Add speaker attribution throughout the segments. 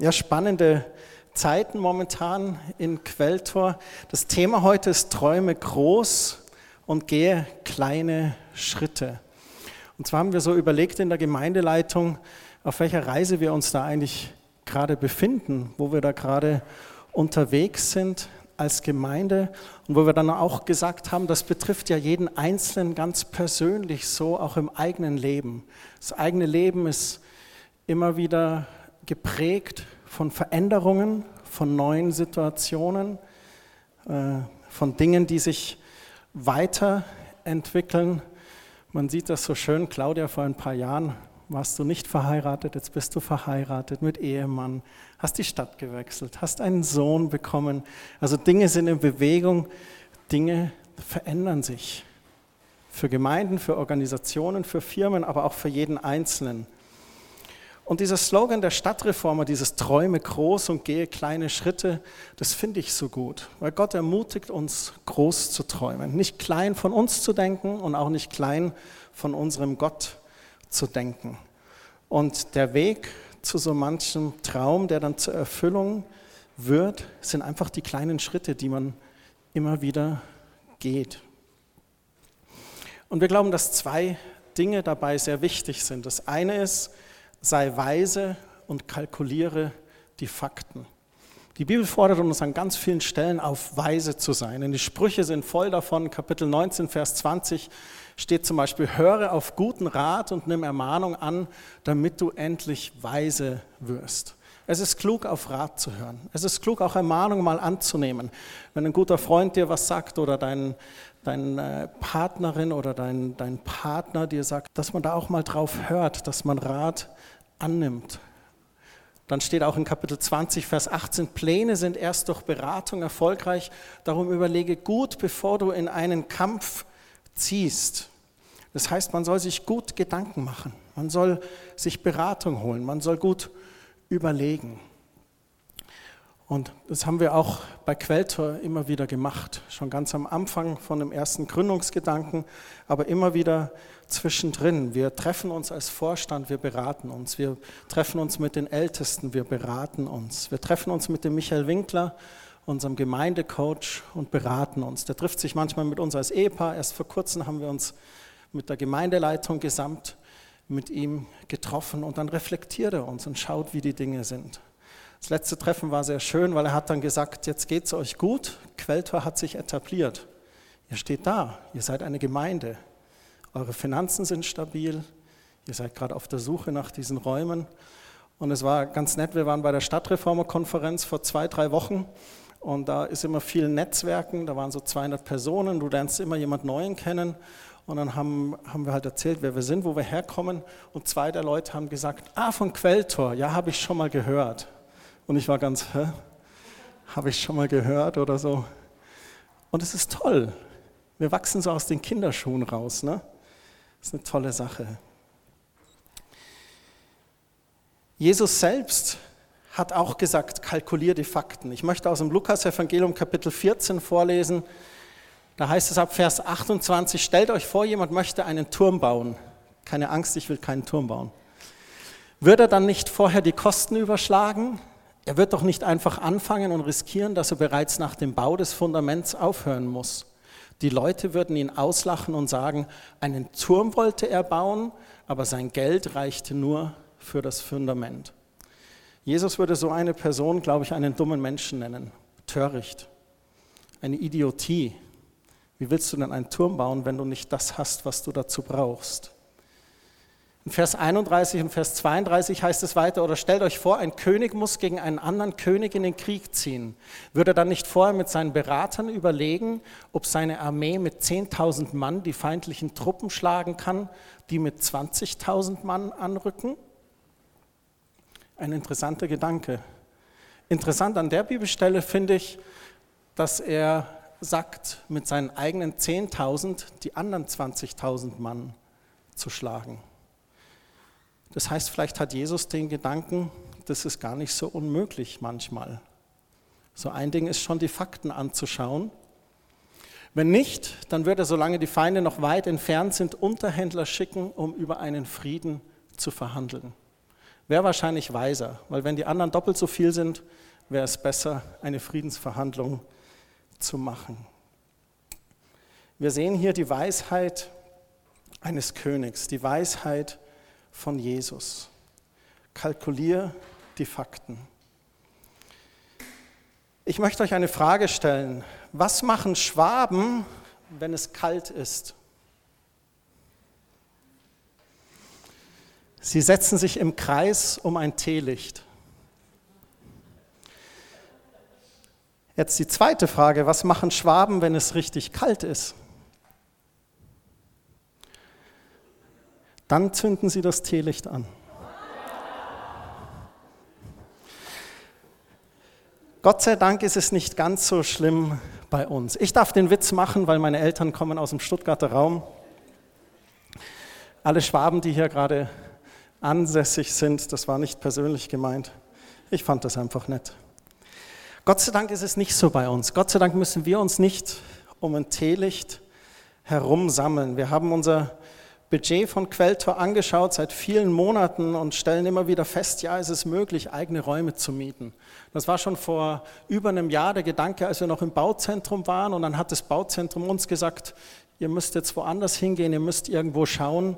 Speaker 1: Ja, spannende Zeiten momentan in Quelltor. Das Thema heute ist Träume groß und gehe kleine Schritte. Und zwar haben wir so überlegt in der Gemeindeleitung, auf welcher Reise wir uns da eigentlich gerade befinden, wo wir da gerade unterwegs sind als Gemeinde und wo wir dann auch gesagt haben, das betrifft ja jeden Einzelnen ganz persönlich, so auch im eigenen Leben. Das eigene Leben ist immer wieder geprägt von Veränderungen, von neuen Situationen, äh, von Dingen, die sich weiterentwickeln. Man sieht das so schön, Claudia, vor ein paar Jahren warst du nicht verheiratet, jetzt bist du verheiratet mit Ehemann, hast die Stadt gewechselt, hast einen Sohn bekommen. Also Dinge sind in Bewegung, Dinge verändern sich. Für Gemeinden, für Organisationen, für Firmen, aber auch für jeden Einzelnen. Und dieser Slogan der Stadtreformer, dieses Träume groß und gehe kleine Schritte, das finde ich so gut, weil Gott ermutigt uns, groß zu träumen. Nicht klein von uns zu denken und auch nicht klein von unserem Gott zu denken. Und der Weg zu so manchem Traum, der dann zur Erfüllung wird, sind einfach die kleinen Schritte, die man immer wieder geht. Und wir glauben, dass zwei Dinge dabei sehr wichtig sind. Das eine ist, sei weise und kalkuliere die Fakten. Die Bibel fordert uns an ganz vielen Stellen auf, weise zu sein. Und die Sprüche sind voll davon. Kapitel 19, Vers 20 steht zum Beispiel, höre auf guten Rat und nimm Ermahnung an, damit du endlich weise wirst. Es ist klug, auf Rat zu hören. Es ist klug, auch Ermahnung mal anzunehmen. Wenn ein guter Freund dir was sagt oder dein, deine äh, Partnerin oder dein, dein Partner dir sagt, dass man da auch mal drauf hört, dass man Rat annimmt. Dann steht auch in Kapitel 20, Vers 18, Pläne sind erst durch Beratung erfolgreich, darum überlege gut, bevor du in einen Kampf ziehst. Das heißt, man soll sich gut Gedanken machen, man soll sich Beratung holen, man soll gut überlegen. Und das haben wir auch bei Quelltor immer wieder gemacht, schon ganz am Anfang von dem ersten Gründungsgedanken, aber immer wieder zwischendrin. Wir treffen uns als Vorstand, wir beraten uns. Wir treffen uns mit den Ältesten, wir beraten uns. Wir treffen uns mit dem Michael Winkler, unserem Gemeindecoach, und beraten uns. Der trifft sich manchmal mit uns als Ehepaar. Erst vor kurzem haben wir uns mit der Gemeindeleitung gesamt mit ihm getroffen und dann reflektiert er uns und schaut, wie die Dinge sind. Das letzte Treffen war sehr schön, weil er hat dann gesagt, jetzt geht es euch gut, Quelltor hat sich etabliert. Ihr steht da, ihr seid eine Gemeinde, eure Finanzen sind stabil, ihr seid gerade auf der Suche nach diesen Räumen. Und es war ganz nett, wir waren bei der Stadtreformerkonferenz vor zwei, drei Wochen und da ist immer viel Netzwerken, da waren so 200 Personen, du lernst immer jemand Neuen kennen. Und dann haben, haben wir halt erzählt, wer wir sind, wo wir herkommen. Und zwei der Leute haben gesagt, ah, von Quelltor, ja, habe ich schon mal gehört. Und ich war ganz, hä? Habe ich schon mal gehört oder so? Und es ist toll. Wir wachsen so aus den Kinderschuhen raus. Ne? Das ist eine tolle Sache. Jesus selbst hat auch gesagt, kalkulier die Fakten. Ich möchte aus dem Lukas-Evangelium Kapitel 14 vorlesen. Da heißt es ab Vers 28, stellt euch vor, jemand möchte einen Turm bauen. Keine Angst, ich will keinen Turm bauen. Würde er dann nicht vorher die Kosten überschlagen? Er wird doch nicht einfach anfangen und riskieren, dass er bereits nach dem Bau des Fundaments aufhören muss. Die Leute würden ihn auslachen und sagen, einen Turm wollte er bauen, aber sein Geld reichte nur für das Fundament. Jesus würde so eine Person, glaube ich, einen dummen Menschen nennen. Töricht. Eine Idiotie. Wie willst du denn einen Turm bauen, wenn du nicht das hast, was du dazu brauchst? In Vers 31 und Vers 32 heißt es weiter, oder stellt euch vor, ein König muss gegen einen anderen König in den Krieg ziehen. Würde er dann nicht vorher mit seinen Beratern überlegen, ob seine Armee mit 10.000 Mann die feindlichen Truppen schlagen kann, die mit 20.000 Mann anrücken? Ein interessanter Gedanke. Interessant an der Bibelstelle finde ich, dass er sagt, mit seinen eigenen 10.000 die anderen 20.000 Mann zu schlagen. Das heißt, vielleicht hat Jesus den Gedanken, das ist gar nicht so unmöglich manchmal. So ein Ding ist schon, die Fakten anzuschauen. Wenn nicht, dann wird er, solange die Feinde noch weit entfernt sind, Unterhändler schicken, um über einen Frieden zu verhandeln. wäre wahrscheinlich weiser, weil wenn die anderen doppelt so viel sind, wäre es besser, eine Friedensverhandlung zu machen. Wir sehen hier die Weisheit eines Königs, die Weisheit von Jesus. Kalkulier die Fakten. Ich möchte euch eine Frage stellen. Was machen Schwaben, wenn es kalt ist? Sie setzen sich im Kreis um ein Teelicht. Jetzt die zweite Frage, was machen Schwaben, wenn es richtig kalt ist? Dann zünden sie das Teelicht an. Gott sei Dank ist es nicht ganz so schlimm bei uns. Ich darf den Witz machen, weil meine Eltern kommen aus dem Stuttgarter Raum. Alle Schwaben, die hier gerade ansässig sind, das war nicht persönlich gemeint. Ich fand das einfach nett. Gott sei Dank ist es nicht so bei uns. Gott sei Dank müssen wir uns nicht um ein Teelicht herumsammeln. Wir haben unser Budget von Quelltor angeschaut seit vielen Monaten und stellen immer wieder fest, ja, es ist möglich, eigene Räume zu mieten. Das war schon vor über einem Jahr der Gedanke, als wir noch im Bauzentrum waren und dann hat das Bauzentrum uns gesagt, ihr müsst jetzt woanders hingehen, ihr müsst irgendwo schauen,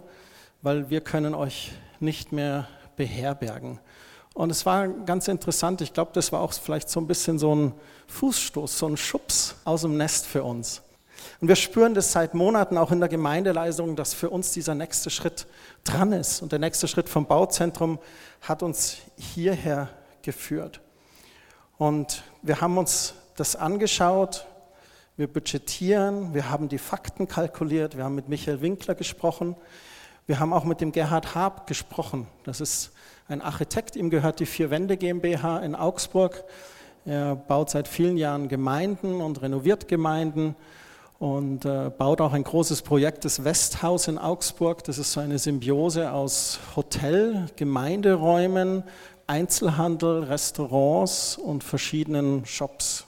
Speaker 1: weil wir können euch nicht mehr beherbergen. Und es war ganz interessant, ich glaube, das war auch vielleicht so ein bisschen so ein Fußstoß, so ein Schubs aus dem Nest für uns. Und wir spüren das seit Monaten auch in der Gemeindeleistung, dass für uns dieser nächste Schritt dran ist. Und der nächste Schritt vom Bauzentrum hat uns hierher geführt. Und wir haben uns das angeschaut, wir budgetieren, wir haben die Fakten kalkuliert, wir haben mit Michael Winkler gesprochen, wir haben auch mit dem Gerhard Haab gesprochen. Das ist ein Architekt, ihm gehört die Vier Wände GmbH in Augsburg. Er baut seit vielen Jahren Gemeinden und renoviert Gemeinden und äh, baut auch ein großes Projekt, das Westhaus in Augsburg. Das ist so eine Symbiose aus Hotel, Gemeinderäumen, Einzelhandel, Restaurants und verschiedenen Shops.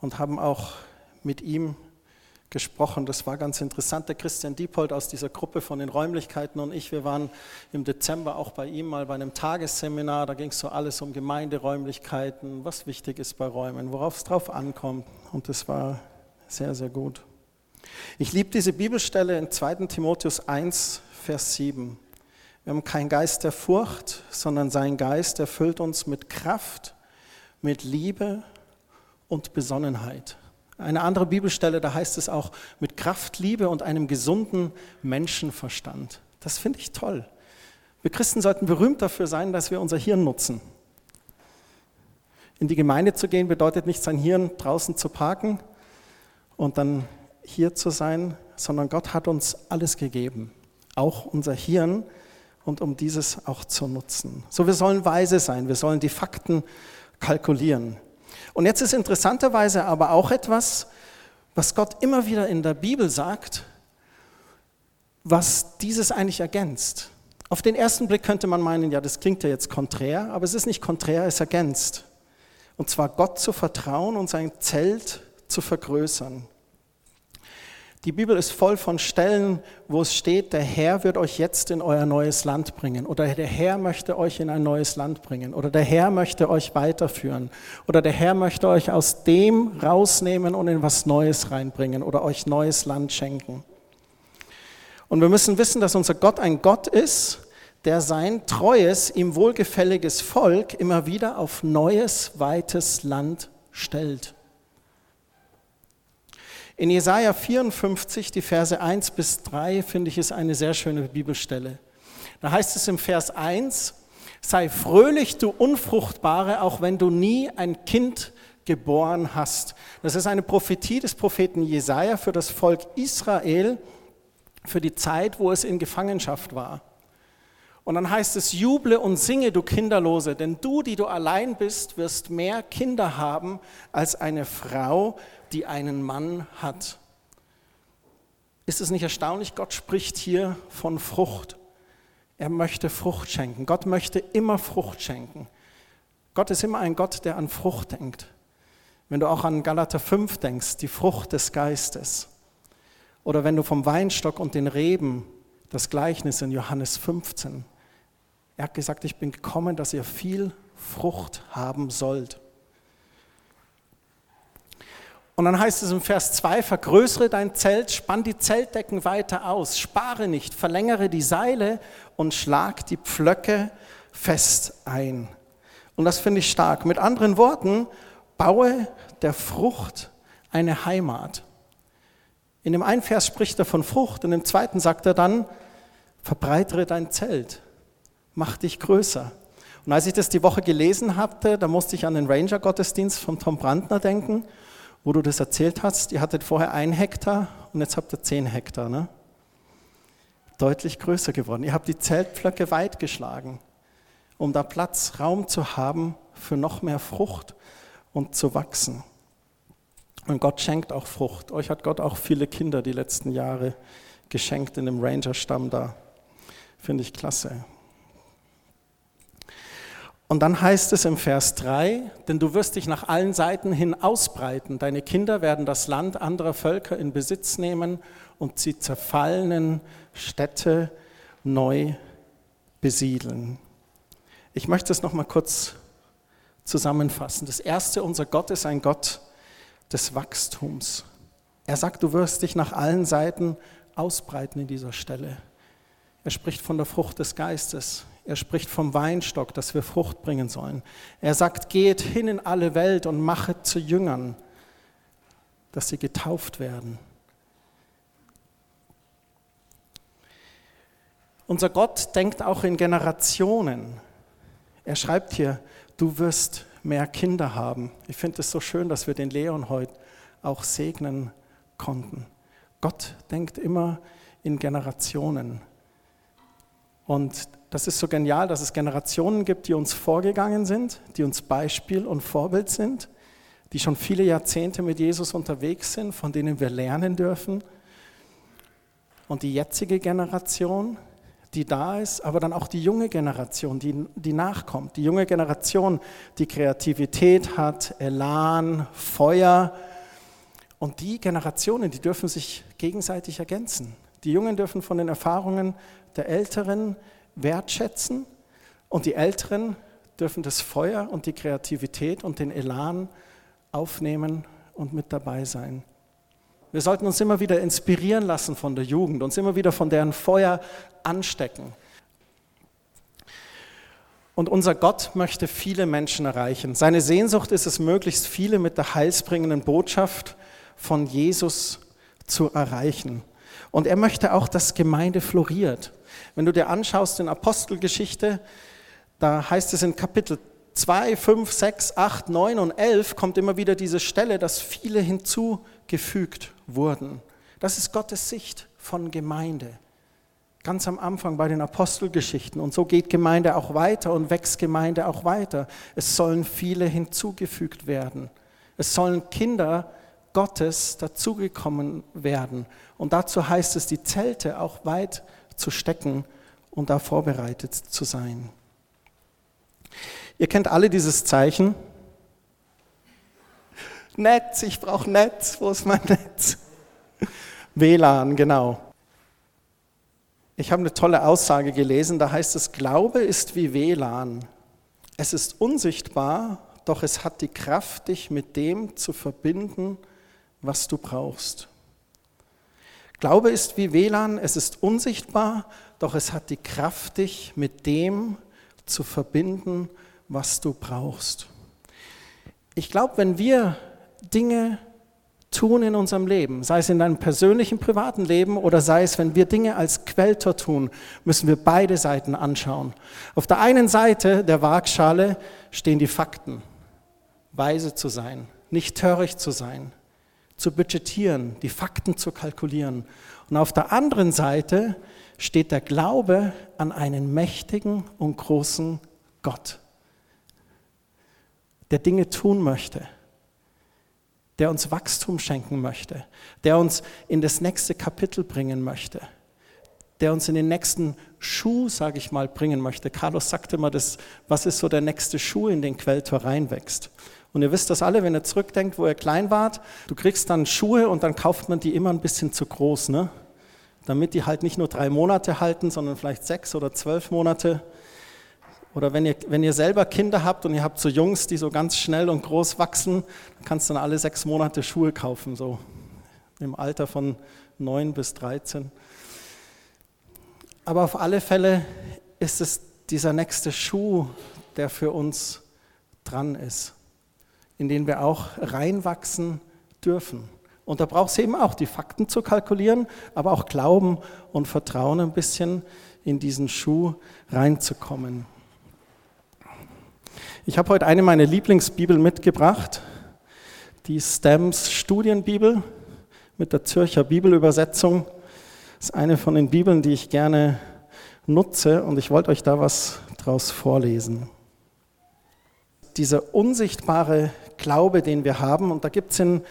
Speaker 1: Und haben auch mit ihm gesprochen. Das war ganz interessant. Der Christian Diepold aus dieser Gruppe von den Räumlichkeiten und ich, wir waren im Dezember auch bei ihm mal bei einem Tagesseminar. Da ging es so alles um Gemeinderäumlichkeiten, was wichtig ist bei Räumen, worauf es drauf ankommt. Und das war sehr, sehr gut. Ich liebe diese Bibelstelle in 2. Timotheus 1, Vers 7. Wir haben keinen Geist der Furcht, sondern sein Geist erfüllt uns mit Kraft, mit Liebe und Besonnenheit. Eine andere Bibelstelle, da heißt es auch mit Kraft, Liebe und einem gesunden Menschenverstand. Das finde ich toll. Wir Christen sollten berühmt dafür sein, dass wir unser Hirn nutzen. In die Gemeinde zu gehen bedeutet nicht, sein Hirn draußen zu parken und dann hier zu sein, sondern Gott hat uns alles gegeben, auch unser Hirn, und um dieses auch zu nutzen. So, wir sollen weise sein, wir sollen die Fakten kalkulieren. Und jetzt ist interessanterweise aber auch etwas, was Gott immer wieder in der Bibel sagt, was dieses eigentlich ergänzt. Auf den ersten Blick könnte man meinen, ja, das klingt ja jetzt konträr, aber es ist nicht konträr, es ergänzt. Und zwar Gott zu vertrauen und sein Zelt zu vergrößern. Die Bibel ist voll von Stellen, wo es steht, der Herr wird euch jetzt in euer neues Land bringen oder der Herr möchte euch in ein neues Land bringen oder der Herr möchte euch weiterführen oder der Herr möchte euch aus dem rausnehmen und in was Neues reinbringen oder euch neues Land schenken. Und wir müssen wissen, dass unser Gott ein Gott ist, der sein treues, ihm wohlgefälliges Volk immer wieder auf neues, weites Land stellt. In Jesaja 54, die Verse 1 bis 3, finde ich, ist eine sehr schöne Bibelstelle. Da heißt es im Vers 1, sei fröhlich, du Unfruchtbare, auch wenn du nie ein Kind geboren hast. Das ist eine Prophetie des Propheten Jesaja für das Volk Israel, für die Zeit, wo es in Gefangenschaft war. Und dann heißt es, juble und singe, du Kinderlose, denn du, die du allein bist, wirst mehr Kinder haben als eine Frau, die einen Mann hat. Ist es nicht erstaunlich? Gott spricht hier von Frucht. Er möchte Frucht schenken. Gott möchte immer Frucht schenken. Gott ist immer ein Gott, der an Frucht denkt. Wenn du auch an Galater 5 denkst, die Frucht des Geistes. Oder wenn du vom Weinstock und den Reben, das Gleichnis in Johannes 15. Er hat gesagt, ich bin gekommen, dass ihr viel Frucht haben sollt. Und dann heißt es im Vers 2, vergrößere dein Zelt, spann die Zeltdecken weiter aus, spare nicht, verlängere die Seile und schlag die Pflöcke fest ein. Und das finde ich stark. Mit anderen Worten, baue der Frucht eine Heimat. In dem einen Vers spricht er von Frucht, in dem zweiten sagt er dann, verbreitere dein Zelt, mach dich größer. Und als ich das die Woche gelesen hatte, da musste ich an den Ranger-Gottesdienst von Tom Brandner denken, wo du das erzählt hast. Ihr hattet vorher ein Hektar und jetzt habt ihr zehn Hektar. Ne? Deutlich größer geworden. Ihr habt die Zeltpflöcke weit geschlagen, um da Platz, Raum zu haben für noch mehr Frucht und zu wachsen. Und Gott schenkt auch Frucht. Euch hat Gott auch viele Kinder die letzten Jahre geschenkt in dem Ranger-Stamm da. Finde ich klasse. Und dann heißt es im Vers 3, denn du wirst dich nach allen Seiten hin ausbreiten. Deine Kinder werden das Land anderer Völker in Besitz nehmen und die zerfallenen Städte neu besiedeln. Ich möchte es noch mal kurz zusammenfassen. Das erste, unser Gott ist ein Gott des Wachstums. Er sagt, du wirst dich nach allen Seiten ausbreiten in dieser Stelle. Er spricht von der Frucht des Geistes. Er spricht vom Weinstock, dass wir Frucht bringen sollen. Er sagt, geht hin in alle Welt und machet zu Jüngern, dass sie getauft werden. Unser Gott denkt auch in Generationen. Er schreibt hier, du wirst mehr Kinder haben. Ich finde es so schön, dass wir den Leon heute auch segnen konnten. Gott denkt immer in Generationen. Und das ist so genial, dass es Generationen gibt, die uns vorgegangen sind, die uns Beispiel und Vorbild sind, die schon viele Jahrzehnte mit Jesus unterwegs sind, von denen wir lernen dürfen. Und die jetzige Generation, die da ist, aber dann auch die junge Generation, die, die nachkommt. Die junge Generation, die Kreativität hat, Elan, Feuer. Und die Generationen, die dürfen sich gegenseitig ergänzen. Die Jungen dürfen von den Erfahrungen der Älteren wertschätzen und die Älteren dürfen das Feuer und die Kreativität und den Elan aufnehmen und mit dabei sein. Wir sollten uns immer wieder inspirieren lassen von der Jugend, uns immer wieder von deren Feuer anstecken. Und unser Gott möchte viele Menschen erreichen. Seine Sehnsucht ist es, möglichst viele mit der heilsbringenden Botschaft von Jesus zu erreichen. Und er möchte auch, dass Gemeinde floriert. Wenn du dir anschaust in Apostelgeschichte, da heißt es in Kapitel 2, 5, 6, 8, 9 und 11 kommt immer wieder diese Stelle, dass viele hinzugefügt wurden. Das ist Gottes Sicht von Gemeinde. Ganz am Anfang bei den Apostelgeschichten. Und so geht Gemeinde auch weiter und wächst Gemeinde auch weiter. Es sollen viele hinzugefügt werden. Es sollen Kinder Gottes dazugekommen werden. Und dazu heißt es, die Zelte auch weit zu stecken und da vorbereitet zu sein. Ihr kennt alle dieses Zeichen. Netz, ich brauche Netz. Wo ist mein Netz? WLAN, genau. Ich habe eine tolle Aussage gelesen, da heißt es, Glaube ist wie WLAN. Es ist unsichtbar, doch es hat die Kraft, dich mit dem zu verbinden, was du brauchst. Glaube ist wie WLAN, es ist unsichtbar, doch es hat die Kraft, dich mit dem zu verbinden, was du brauchst. Ich glaube, wenn wir Dinge tun in unserem Leben, sei es in deinem persönlichen, privaten Leben oder sei es, wenn wir Dinge als Quelltor tun, müssen wir beide Seiten anschauen. Auf der einen Seite der Waagschale stehen die Fakten, weise zu sein, nicht töricht zu sein, zu budgetieren, die Fakten zu kalkulieren. Und auf der anderen Seite steht der Glaube an einen mächtigen und großen Gott, der Dinge tun möchte, der uns Wachstum schenken möchte, der uns in das nächste Kapitel bringen möchte, der uns in den nächsten Schuh, sage ich mal, bringen möchte. Carlos sagte immer, das, was ist so der nächste Schuh, in den Quelltor reinwächst. Und ihr wisst das alle, wenn ihr zurückdenkt, wo ihr klein wart, du kriegst dann Schuhe und dann kauft man die immer ein bisschen zu groß, ne? damit die halt nicht nur drei Monate halten, sondern vielleicht sechs oder zwölf Monate. Oder wenn ihr, wenn ihr selber Kinder habt und ihr habt so Jungs, die so ganz schnell und groß wachsen, dann kannst du dann alle sechs Monate Schuhe kaufen, so im Alter von neun bis 13. Aber auf alle Fälle ist es dieser nächste Schuh, der für uns dran ist, in den wir auch reinwachsen dürfen. Und da braucht es eben auch die Fakten zu kalkulieren, aber auch Glauben und Vertrauen ein bisschen in diesen Schuh reinzukommen. Ich habe heute eine meiner Lieblingsbibel mitgebracht, die Stamps Studienbibel mit der Zürcher Bibelübersetzung. Das ist eine von den Bibeln, die ich gerne nutze und ich wollte euch da was draus vorlesen. Dieser unsichtbare Glaube, den wir haben, und da gibt es in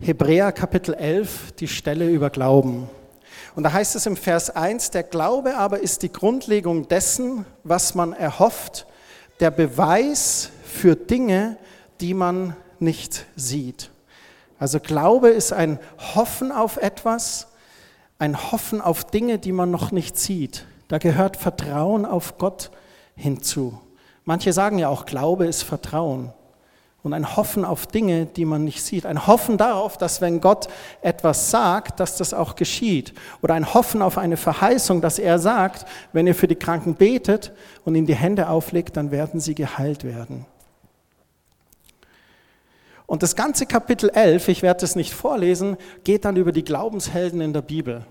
Speaker 1: Hebräer Kapitel 11 die Stelle über Glauben. Und da heißt es im Vers 1, der Glaube aber ist die Grundlegung dessen, was man erhofft der Beweis für Dinge, die man nicht sieht. Also Glaube ist ein Hoffen auf etwas, ein Hoffen auf Dinge, die man noch nicht sieht. Da gehört Vertrauen auf Gott hinzu. Manche sagen ja auch, Glaube ist Vertrauen und ein Hoffen auf Dinge, die man nicht sieht. Ein Hoffen darauf, dass wenn Gott etwas sagt, dass das auch geschieht. Oder ein Hoffen auf eine Verheißung, dass er sagt, wenn ihr für die Kranken betet und ihnen die Hände auflegt, dann werden sie geheilt werden. Und das ganze Kapitel 11, ich werde es nicht vorlesen, geht dann über die Glaubenshelden in der Bibel.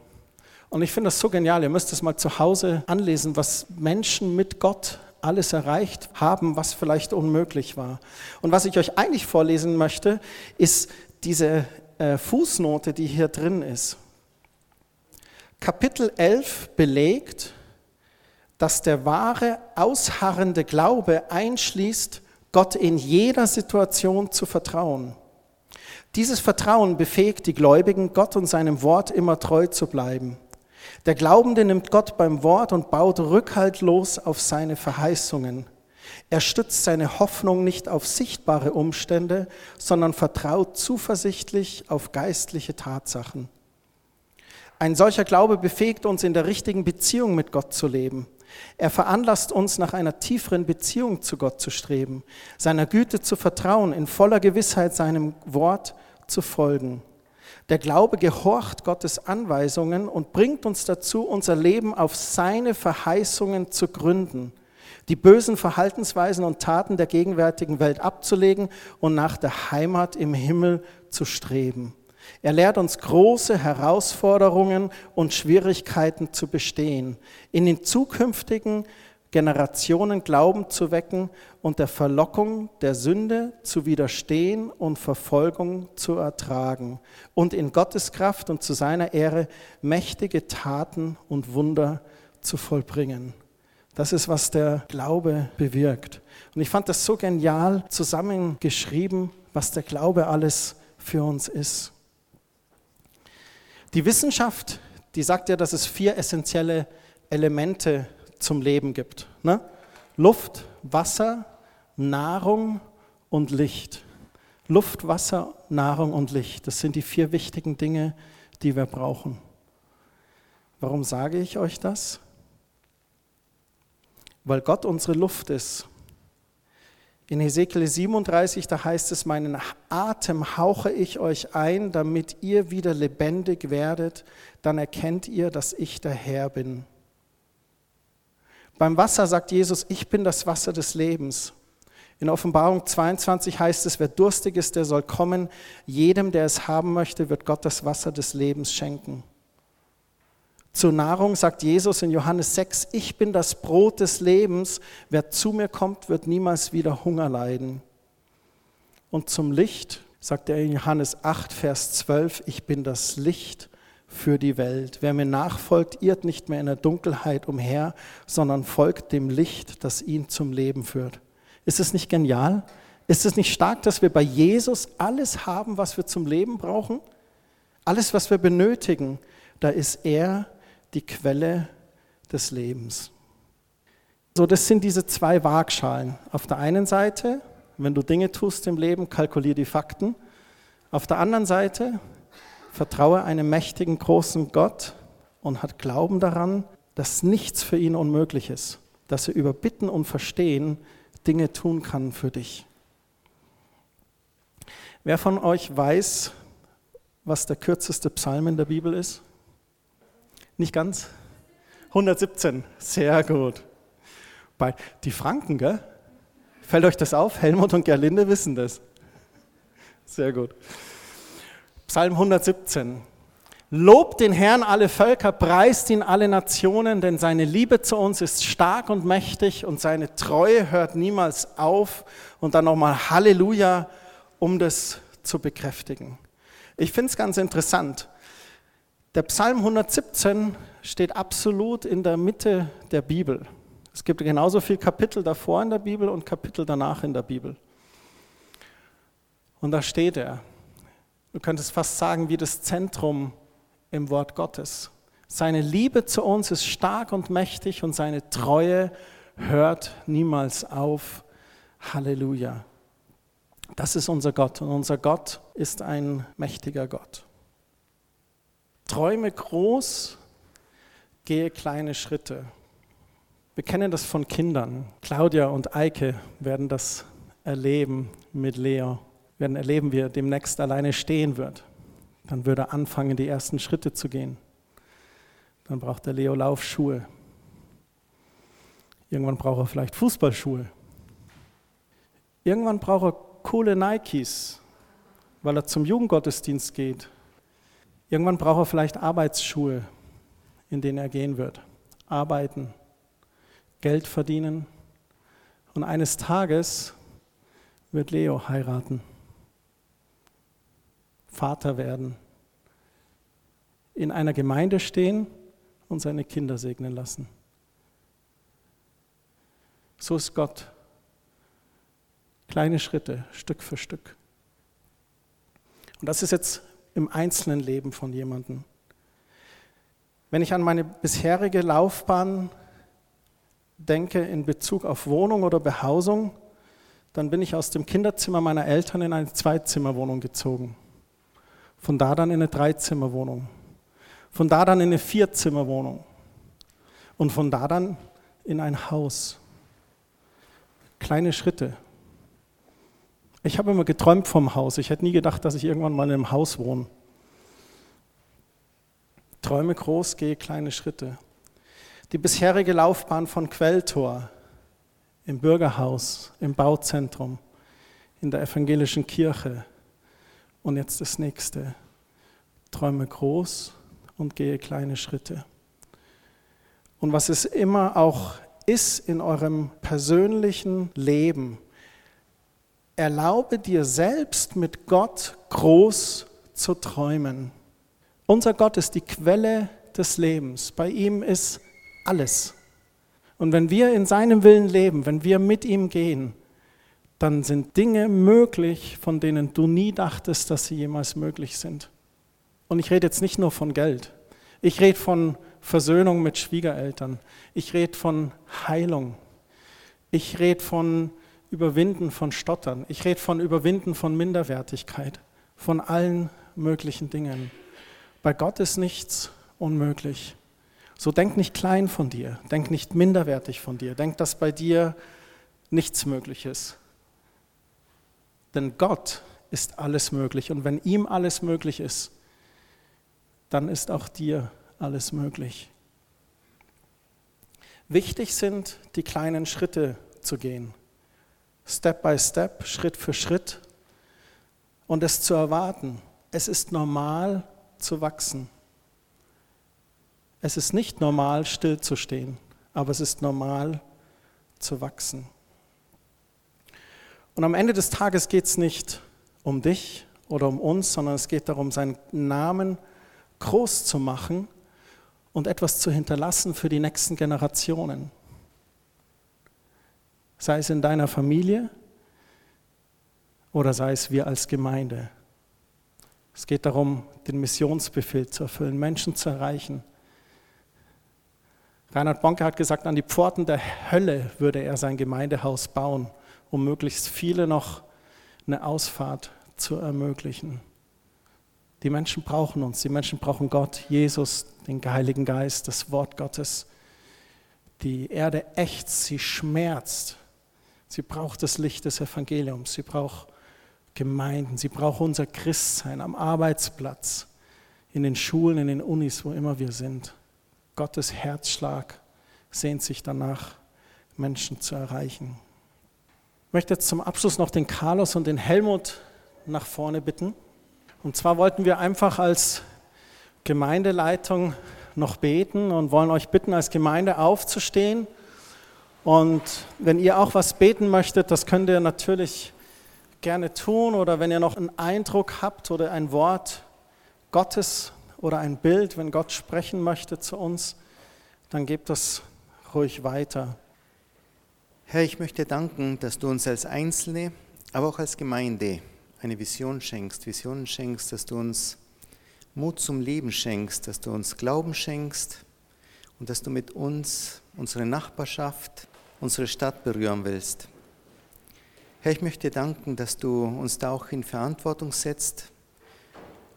Speaker 1: Und ich finde das so genial, ihr müsst es mal zu Hause anlesen, was Menschen mit Gott alles erreicht haben, was vielleicht unmöglich war. Und was ich euch eigentlich vorlesen möchte, ist diese äh, Fußnote, die hier drin ist. Kapitel 11 belegt, dass der wahre, ausharrende Glaube einschließt, Gott in jeder Situation zu vertrauen. Dieses Vertrauen befähigt die Gläubigen, Gott und seinem Wort immer treu zu bleiben. Der Glaubende nimmt Gott beim Wort und baut rückhaltlos auf seine Verheißungen. Er stützt seine Hoffnung nicht auf sichtbare Umstände, sondern vertraut zuversichtlich auf geistliche Tatsachen. Ein solcher Glaube befähigt uns, in der richtigen Beziehung mit Gott zu leben. Er veranlasst uns, nach einer tieferen Beziehung zu Gott zu streben, seiner Güte zu vertrauen, in voller Gewissheit seinem Wort zu folgen. Der Glaube gehorcht Gottes Anweisungen und bringt uns dazu, unser Leben auf seine Verheißungen zu gründen, die bösen Verhaltensweisen und Taten der gegenwärtigen Welt abzulegen und nach der Heimat im Himmel zu streben. Er lehrt uns große Herausforderungen und Schwierigkeiten zu bestehen, in den zukünftigen Generationen Glauben zu wecken und der Verlockung der Sünde zu widerstehen und Verfolgung zu ertragen und in Gottes Kraft und zu seiner Ehre mächtige Taten und Wunder zu vollbringen. Das ist, was der Glaube bewirkt. Und ich fand das so genial zusammengeschrieben, was der Glaube alles für uns ist. Die Wissenschaft, die sagt ja, dass es vier essentielle Elemente zum Leben gibt. Ne? Luft, Wasser, Nahrung und Licht. Luft, Wasser, Nahrung und Licht. Das sind die vier wichtigen Dinge, die wir brauchen. Warum sage ich euch das? Weil Gott unsere Luft ist. In Hesekiel 37, da heißt es, meinen Atem hauche ich euch ein, damit ihr wieder lebendig werdet, dann erkennt ihr, dass ich der Herr bin. Beim Wasser sagt Jesus, ich bin das Wasser des Lebens. In Offenbarung 22 heißt es, wer durstig ist, der soll kommen. Jedem, der es haben möchte, wird Gott das Wasser des Lebens schenken. Zur Nahrung sagt Jesus in Johannes 6, ich bin das Brot des Lebens. Wer zu mir kommt, wird niemals wieder Hunger leiden. Und zum Licht sagt er in Johannes 8, Vers 12, ich bin das Licht für die Welt. Wer mir nachfolgt, irrt nicht mehr in der Dunkelheit umher, sondern folgt dem Licht, das ihn zum Leben führt. Ist es nicht genial? Ist es nicht stark, dass wir bei Jesus alles haben, was wir zum Leben brauchen? Alles, was wir benötigen, da ist er die Quelle des Lebens. So, das sind diese zwei Waagschalen. Auf der einen Seite, wenn du Dinge tust im Leben, kalkulier die Fakten. Auf der anderen Seite, vertraue einem mächtigen, großen Gott und hat Glauben daran, dass nichts für ihn unmöglich ist. dass er über Bitten und Verstehen Dinge tun kann für dich. Wer von euch weiß, was der kürzeste Psalm in der Bibel ist? Nicht ganz? 117, sehr gut. Bei die Franken, gell? Fällt euch das auf? Helmut und Gerlinde wissen das. Sehr gut. Psalm 117. Lobt den Herrn alle Völker, preist ihn alle Nationen, denn seine Liebe zu uns ist stark und mächtig und seine Treue hört niemals auf. Und dann nochmal Halleluja, um das zu bekräftigen. Ich finde es ganz interessant. Der Psalm 117 steht absolut in der Mitte der Bibel. Es gibt genauso viele Kapitel davor in der Bibel und Kapitel danach in der Bibel. Und da steht er. Du könntest fast sagen, wie das Zentrum im Wort Gottes. Seine Liebe zu uns ist stark und mächtig und seine Treue hört niemals auf. Halleluja. Das ist unser Gott und unser Gott ist ein mächtiger Gott. Träume groß, gehe kleine Schritte. Wir kennen das von Kindern. Claudia und Eike werden das erleben mit Leo, werden erleben, wie er demnächst alleine stehen wird. Dann würde er anfangen, die ersten Schritte zu gehen. Dann braucht der Leo Laufschuhe. Irgendwann braucht er vielleicht Fußballschuhe. Irgendwann braucht er coole Nikes, weil er zum Jugendgottesdienst geht. Irgendwann braucht er vielleicht Arbeitsschuhe, in denen er gehen wird. Arbeiten, Geld verdienen. Und eines Tages wird Leo heiraten. Vater werden, in einer Gemeinde stehen und seine Kinder segnen lassen. So ist Gott. Kleine Schritte, Stück für Stück. Und das ist jetzt im einzelnen Leben von jemandem. Wenn ich an meine bisherige Laufbahn denke in Bezug auf Wohnung oder Behausung, dann bin ich aus dem Kinderzimmer meiner Eltern in eine Zweizimmerwohnung gezogen. Von da dann in eine Dreizimmerwohnung. Von da dann in eine Vierzimmerwohnung. Und von da dann in ein Haus. Kleine Schritte. Ich habe immer geträumt vom Haus. Ich hätte nie gedacht, dass ich irgendwann mal in einem Haus wohne. Träume groß, gehe kleine Schritte. Die bisherige Laufbahn von Quelltor im Bürgerhaus, im Bauzentrum, in der evangelischen Kirche, und jetzt das nächste. Träume groß und gehe kleine Schritte. Und was es immer auch ist in eurem persönlichen Leben, erlaube dir selbst mit Gott groß zu träumen. Unser Gott ist die Quelle des Lebens. Bei ihm ist alles. Und wenn wir in seinem Willen leben, wenn wir mit ihm gehen, dann sind Dinge möglich, von denen du nie dachtest, dass sie jemals möglich sind. Und ich rede jetzt nicht nur von Geld. Ich rede von Versöhnung mit Schwiegereltern. Ich rede von Heilung. Ich rede von Überwinden von Stottern. Ich rede von Überwinden von Minderwertigkeit. Von allen möglichen Dingen. Bei Gott ist nichts unmöglich. So denk nicht klein von dir. Denk nicht minderwertig von dir. Denk, dass bei dir nichts möglich ist. Denn Gott ist alles möglich. Und wenn ihm alles möglich ist, dann ist auch dir alles möglich. Wichtig sind, die kleinen Schritte zu gehen. Step by Step, Schritt für Schritt. Und es zu erwarten. Es ist normal zu wachsen. Es ist nicht normal, stillzustehen, aber es ist normal zu wachsen. Und am Ende des Tages geht es nicht um dich oder um uns, sondern es geht darum, seinen Namen groß zu machen und etwas zu hinterlassen für die nächsten Generationen. Sei es in deiner Familie oder sei es wir als Gemeinde. Es geht darum, den Missionsbefehl zu erfüllen, Menschen zu erreichen. Reinhard Bonke hat gesagt, an die Pforten der Hölle würde er sein Gemeindehaus bauen um möglichst viele noch eine Ausfahrt zu ermöglichen. Die Menschen brauchen uns, die Menschen brauchen Gott, Jesus, den Heiligen Geist, das Wort Gottes. Die Erde ächzt, sie schmerzt. Sie braucht das Licht des Evangeliums. Sie braucht Gemeinden. Sie braucht unser Christsein am Arbeitsplatz, in den Schulen, in den Unis, wo immer wir sind. Gottes Herzschlag sehnt sich danach, Menschen zu erreichen. Ich möchte jetzt zum Abschluss noch den Carlos und den Helmut nach vorne bitten. Und zwar wollten wir einfach als Gemeindeleitung noch beten und wollen euch bitten, als Gemeinde aufzustehen. Und wenn ihr auch was beten möchtet, das könnt ihr natürlich gerne tun. Oder wenn ihr noch einen Eindruck habt oder ein Wort Gottes oder ein Bild, wenn Gott sprechen möchte zu uns, dann gebt das ruhig weiter.
Speaker 2: Herr, ich möchte danken, dass du uns als Einzelne, aber auch als Gemeinde eine Vision schenkst, Visionen schenkst, dass du uns Mut zum Leben schenkst, dass du uns Glauben schenkst und dass du mit uns unsere Nachbarschaft, unsere Stadt berühren willst. Herr, ich möchte danken, dass du uns da auch in Verantwortung setzt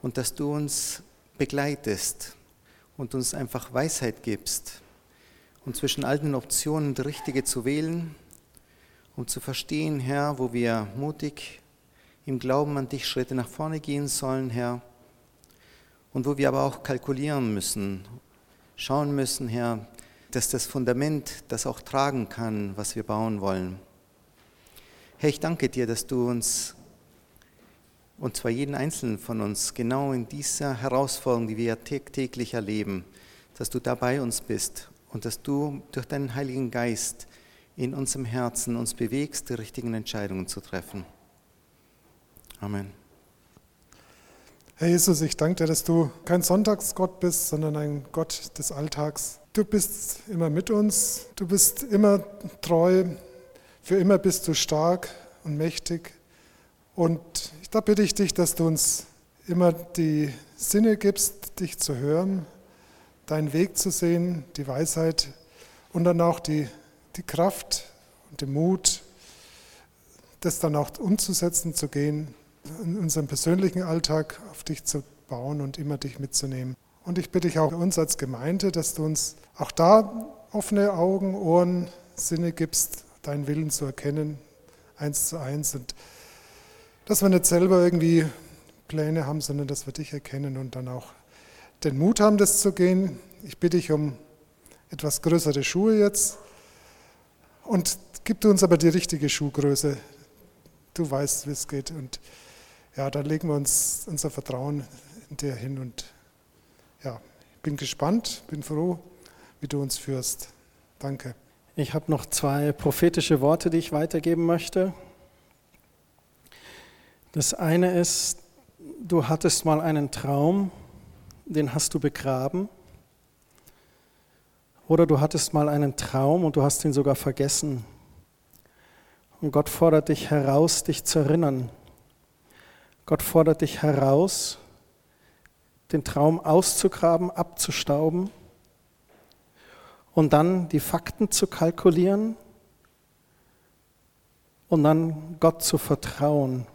Speaker 2: und dass du uns begleitest und uns einfach Weisheit gibst und zwischen all den Optionen die richtige zu wählen, um zu verstehen, Herr, wo wir mutig im Glauben an dich Schritte nach vorne gehen sollen, Herr, und wo wir aber auch kalkulieren müssen, schauen müssen, Herr, dass das Fundament das auch tragen kann, was wir bauen wollen. Herr, ich danke dir, dass du uns, und zwar jeden einzelnen von uns, genau in dieser Herausforderung, die wir täglich erleben, dass du da bei uns bist und dass du durch deinen Heiligen Geist in unserem Herzen uns bewegst, die richtigen Entscheidungen zu treffen. Amen.
Speaker 3: Herr Jesus, ich danke dir, dass du kein Sonntagsgott bist, sondern ein Gott des Alltags. Du bist immer mit uns, du bist immer treu, für immer bist du stark und mächtig. Und da bitte ich dich, dass du uns immer die Sinne gibst, dich zu hören, deinen Weg zu sehen, die Weisheit und dann auch die, die Kraft und den Mut, das dann auch umzusetzen, zu gehen, in unserem persönlichen Alltag auf dich zu bauen und immer dich mitzunehmen. Und ich bitte dich auch uns als Gemeinde, dass du uns auch da offene Augen, Ohren, Sinne gibst, deinen Willen zu erkennen, eins zu eins. Und dass wir nicht selber irgendwie Pläne haben, sondern dass wir dich erkennen und dann auch den Mut haben, das zu gehen. Ich bitte dich um etwas größere Schuhe jetzt und gib uns aber die richtige Schuhgröße. Du weißt, wie es geht. Und ja, da legen wir uns unser Vertrauen in dir hin und ja, ich bin gespannt, bin froh, wie du uns führst. Danke.
Speaker 1: Ich habe noch zwei prophetische Worte, die ich weitergeben möchte. Das eine ist, du hattest mal einen Traum, den hast du begraben. Oder du hattest mal einen Traum und du hast ihn sogar vergessen. Und Gott fordert dich heraus, dich zu erinnern. Gott fordert dich heraus, den Traum auszugraben, abzustauben und dann die Fakten zu kalkulieren und dann Gott zu vertrauen.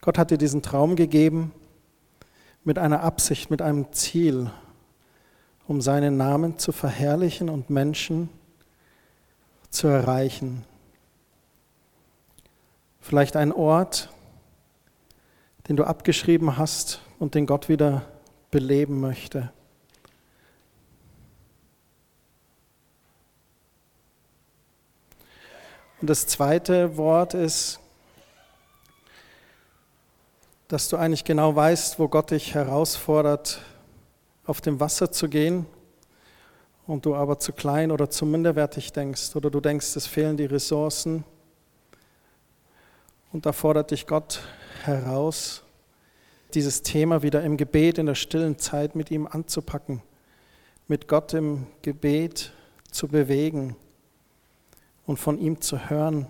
Speaker 1: Gott hat dir diesen Traum gegeben mit einer Absicht, mit einem Ziel, um seinen Namen zu verherrlichen und Menschen zu erreichen. Vielleicht ein Ort, den du abgeschrieben hast und den Gott wieder beleben möchte. Und das zweite Wort ist, dass du eigentlich genau weißt, wo Gott dich herausfordert, auf dem Wasser zu gehen und du aber zu klein oder zu minderwertig denkst oder du denkst, es fehlen die Ressourcen und da fordert dich Gott heraus, dieses Thema wieder im Gebet, in der stillen Zeit mit ihm anzupacken, mit Gott im Gebet zu bewegen und von ihm zu hören,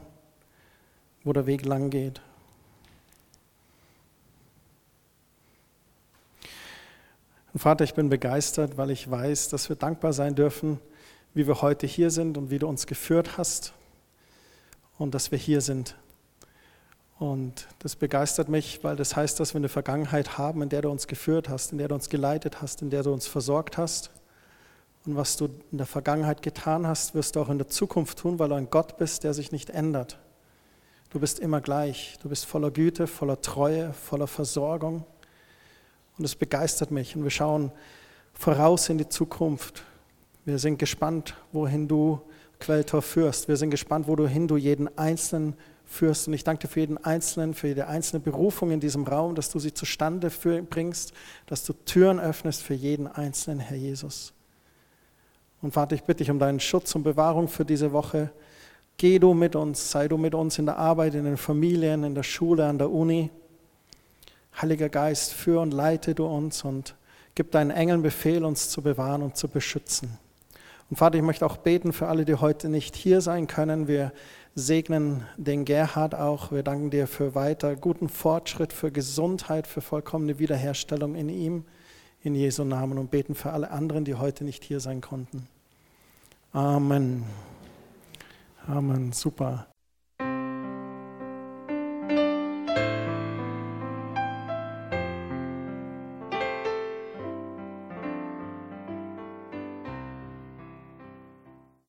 Speaker 1: wo der Weg lang geht. Und Vater, ich bin begeistert, weil ich weiß, dass wir dankbar sein dürfen, wie wir heute hier sind und wie du uns geführt hast und dass wir hier sind Und das begeistert mich, weil das heißt, dass wir eine Vergangenheit haben, in der du uns geführt hast, in der du uns geleitet hast, in der du uns versorgt hast. Und was du in der Vergangenheit getan hast, wirst du auch in der Zukunft tun, weil du ein Gott bist, der sich nicht ändert. Du bist immer gleich. Du bist voller Güte, voller Treue, voller Versorgung. Und es begeistert mich. Und wir schauen voraus in die Zukunft. Wir sind gespannt, wohin du Quelltor führst. Wir sind gespannt, wohin du jeden Einzelnen führst. Und ich danke dir für jeden Einzelnen, für jede einzelne Berufung in diesem Raum, dass du sie zustande bringst, dass du Türen öffnest für jeden Einzelnen, Herr Jesus. Und Vater, ich bitte dich um deinen Schutz und Bewahrung für diese Woche. Geh du mit uns, sei du mit uns in der Arbeit, in den Familien, in der Schule, an der Uni. Heiliger Geist, führ und leite du uns und gib deinen Engeln Befehl, uns zu bewahren und zu beschützen. Und Vater, ich möchte auch beten für alle, die heute nicht hier sein können. Wir segnen den Gerhard auch. Wir danken dir für weiter guten Fortschritt, für Gesundheit, für vollkommene Wiederherstellung in ihm, in Jesu Namen und beten für alle anderen, die heute nicht hier sein konnten. Amen. Amen. Super.